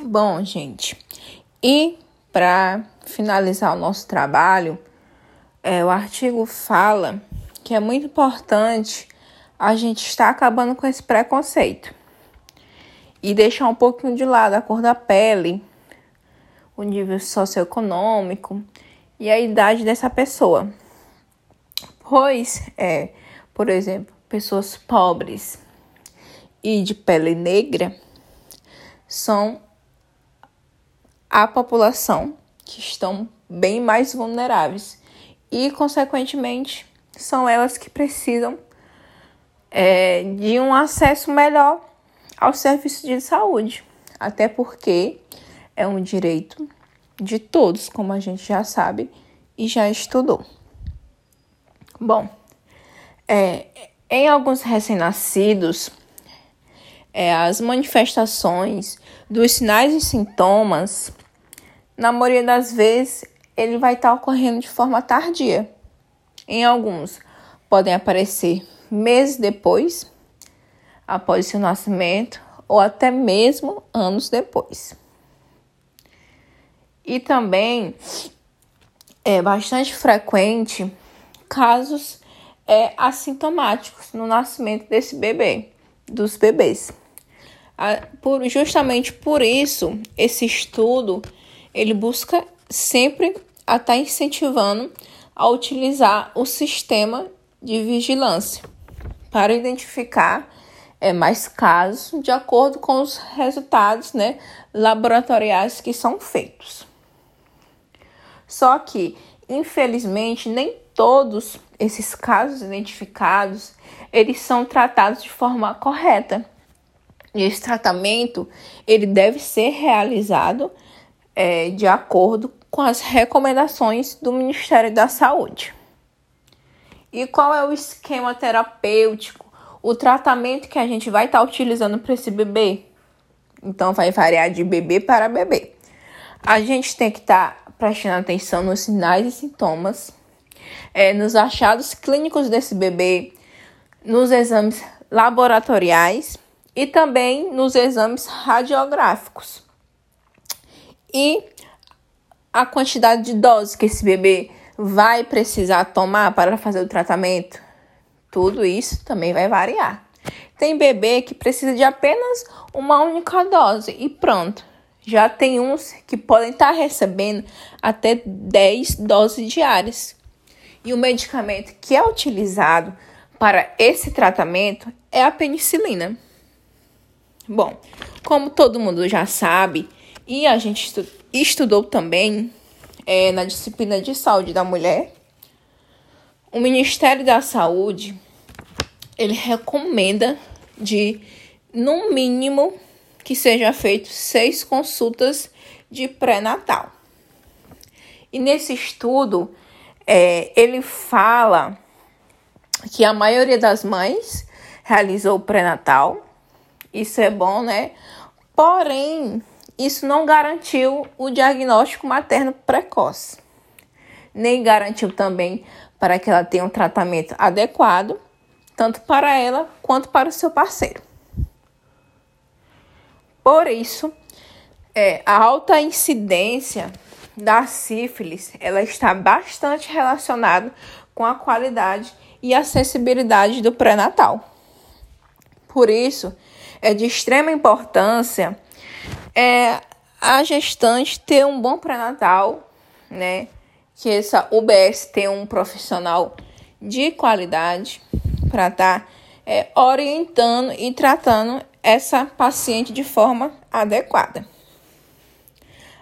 Bom, gente, e para finalizar o nosso trabalho, é, o artigo fala que é muito importante a gente estar acabando com esse preconceito e deixar um pouquinho de lado a cor da pele, o nível socioeconômico e a idade dessa pessoa. Pois, é, por exemplo, pessoas pobres e de pele negra são a população que estão bem mais vulneráveis e, consequentemente, são elas que precisam é, de um acesso melhor ao serviço de saúde, até porque é um direito de todos, como a gente já sabe e já estudou. Bom, é, em alguns recém-nascidos, é, as manifestações dos sinais e sintomas, na maioria das vezes, ele vai estar ocorrendo de forma tardia. Em alguns, podem aparecer meses depois, após seu nascimento, ou até mesmo anos depois. E também é bastante frequente casos é, assintomáticos no nascimento desse bebê, dos bebês. Por, justamente por isso, esse estudo ele busca sempre a estar tá incentivando a utilizar o sistema de vigilância para identificar é, mais casos de acordo com os resultados né, laboratoriais que são feitos. Só que, infelizmente, nem todos esses casos identificados eles são tratados de forma correta. E esse tratamento ele deve ser realizado é, de acordo com as recomendações do Ministério da Saúde. E qual é o esquema terapêutico, o tratamento que a gente vai estar tá utilizando para esse bebê? Então, vai variar de bebê para bebê. A gente tem que estar tá prestando atenção nos sinais e sintomas, é, nos achados clínicos desse bebê, nos exames laboratoriais e também nos exames radiográficos. E a quantidade de doses que esse bebê vai precisar tomar para fazer o tratamento, tudo isso também vai variar. Tem bebê que precisa de apenas uma única dose e pronto. Já tem uns que podem estar recebendo até 10 doses diárias. E o medicamento que é utilizado para esse tratamento é a penicilina. Bom, como todo mundo já sabe, e a gente estudou também é, na disciplina de saúde da mulher, o Ministério da Saúde ele recomenda de no mínimo que seja feito seis consultas de pré-natal. E nesse estudo é, ele fala que a maioria das mães realizou o pré-natal. Isso é bom, né? Porém, isso não garantiu o diagnóstico materno precoce, nem garantiu também para que ela tenha um tratamento adequado, tanto para ela quanto para o seu parceiro. Por isso, é, a alta incidência da sífilis ela está bastante relacionada com a qualidade e acessibilidade do pré-natal. Por isso, é de extrema importância é a gestante ter um bom pré-natal, né? Que essa UBS tenha um profissional de qualidade para estar tá, é, orientando e tratando essa paciente de forma adequada.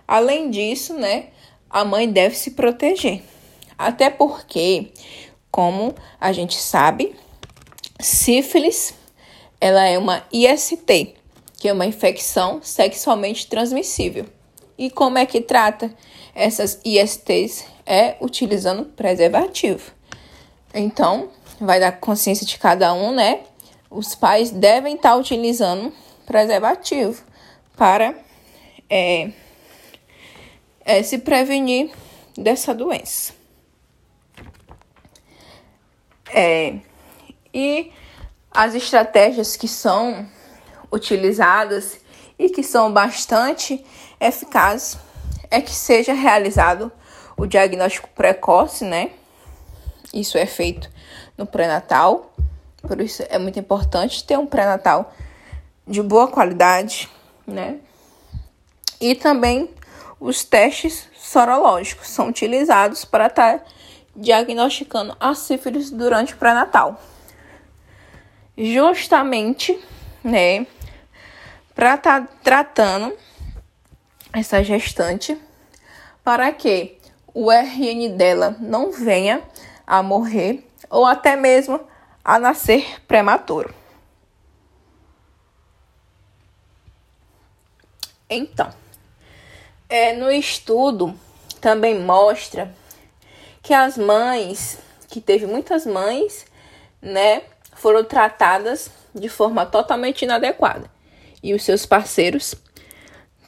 Além disso, né, a mãe deve se proteger. Até porque, como a gente sabe, sífilis ela é uma IST, que é uma infecção sexualmente transmissível. E como é que trata essas ISTs? É utilizando preservativo. Então, vai dar consciência de cada um, né? Os pais devem estar utilizando preservativo para é, é, se prevenir dessa doença. É, e as estratégias que são utilizadas e que são bastante eficazes é que seja realizado o diagnóstico precoce, né? Isso é feito no pré-natal, por isso é muito importante ter um pré-natal de boa qualidade, né? E também os testes sorológicos são utilizados para estar tá diagnosticando a sífilis durante o pré-natal. Justamente, né, para estar tá tratando essa gestante para que o RN dela não venha a morrer ou até mesmo a nascer prematuro. Então, é, no estudo também mostra que as mães, que teve muitas mães, né, foram tratadas de forma totalmente inadequada e os seus parceiros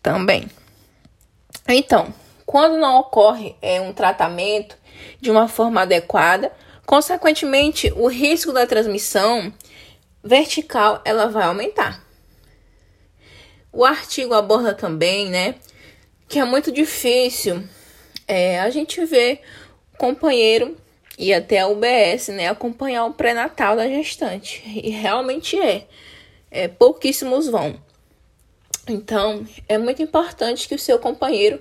também. Então, quando não ocorre é, um tratamento de uma forma adequada, consequentemente o risco da transmissão vertical ela vai aumentar. O artigo aborda também, né, que é muito difícil é, a gente ver o companheiro e até a UBS, né, acompanhar o pré-natal da gestante. E realmente é, é, pouquíssimos vão. Então, é muito importante que o seu companheiro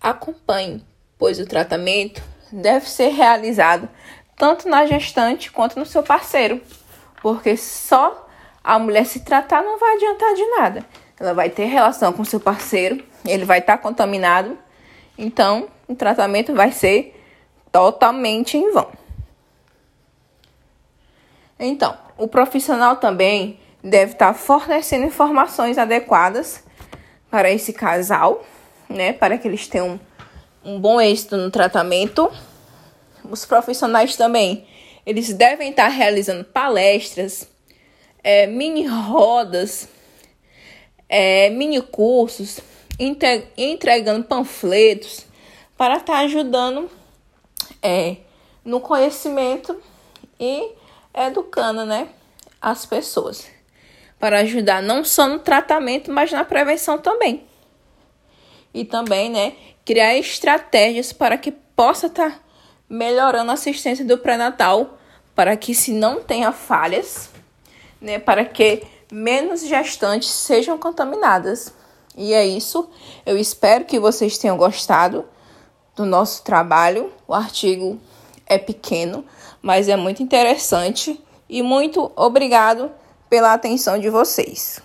acompanhe, pois o tratamento deve ser realizado tanto na gestante quanto no seu parceiro, porque só a mulher se tratar não vai adiantar de nada. Ela vai ter relação com seu parceiro, ele vai estar contaminado, então o tratamento vai ser totalmente em vão. Então, o profissional também deve estar fornecendo informações adequadas para esse casal, né, para que eles tenham um bom êxito no tratamento. Os profissionais também, eles devem estar realizando palestras, é, mini rodas, é, mini cursos, entregando panfletos para estar ajudando é, no conhecimento e educando né, as pessoas. Para ajudar não só no tratamento, mas na prevenção também. E também, né, criar estratégias para que possa estar tá melhorando a assistência do pré-natal, para que se não tenha falhas, né, para que menos gestantes sejam contaminadas. E é isso. Eu espero que vocês tenham gostado do nosso trabalho. O artigo é pequeno, mas é muito interessante. E muito obrigado pela atenção de vocês.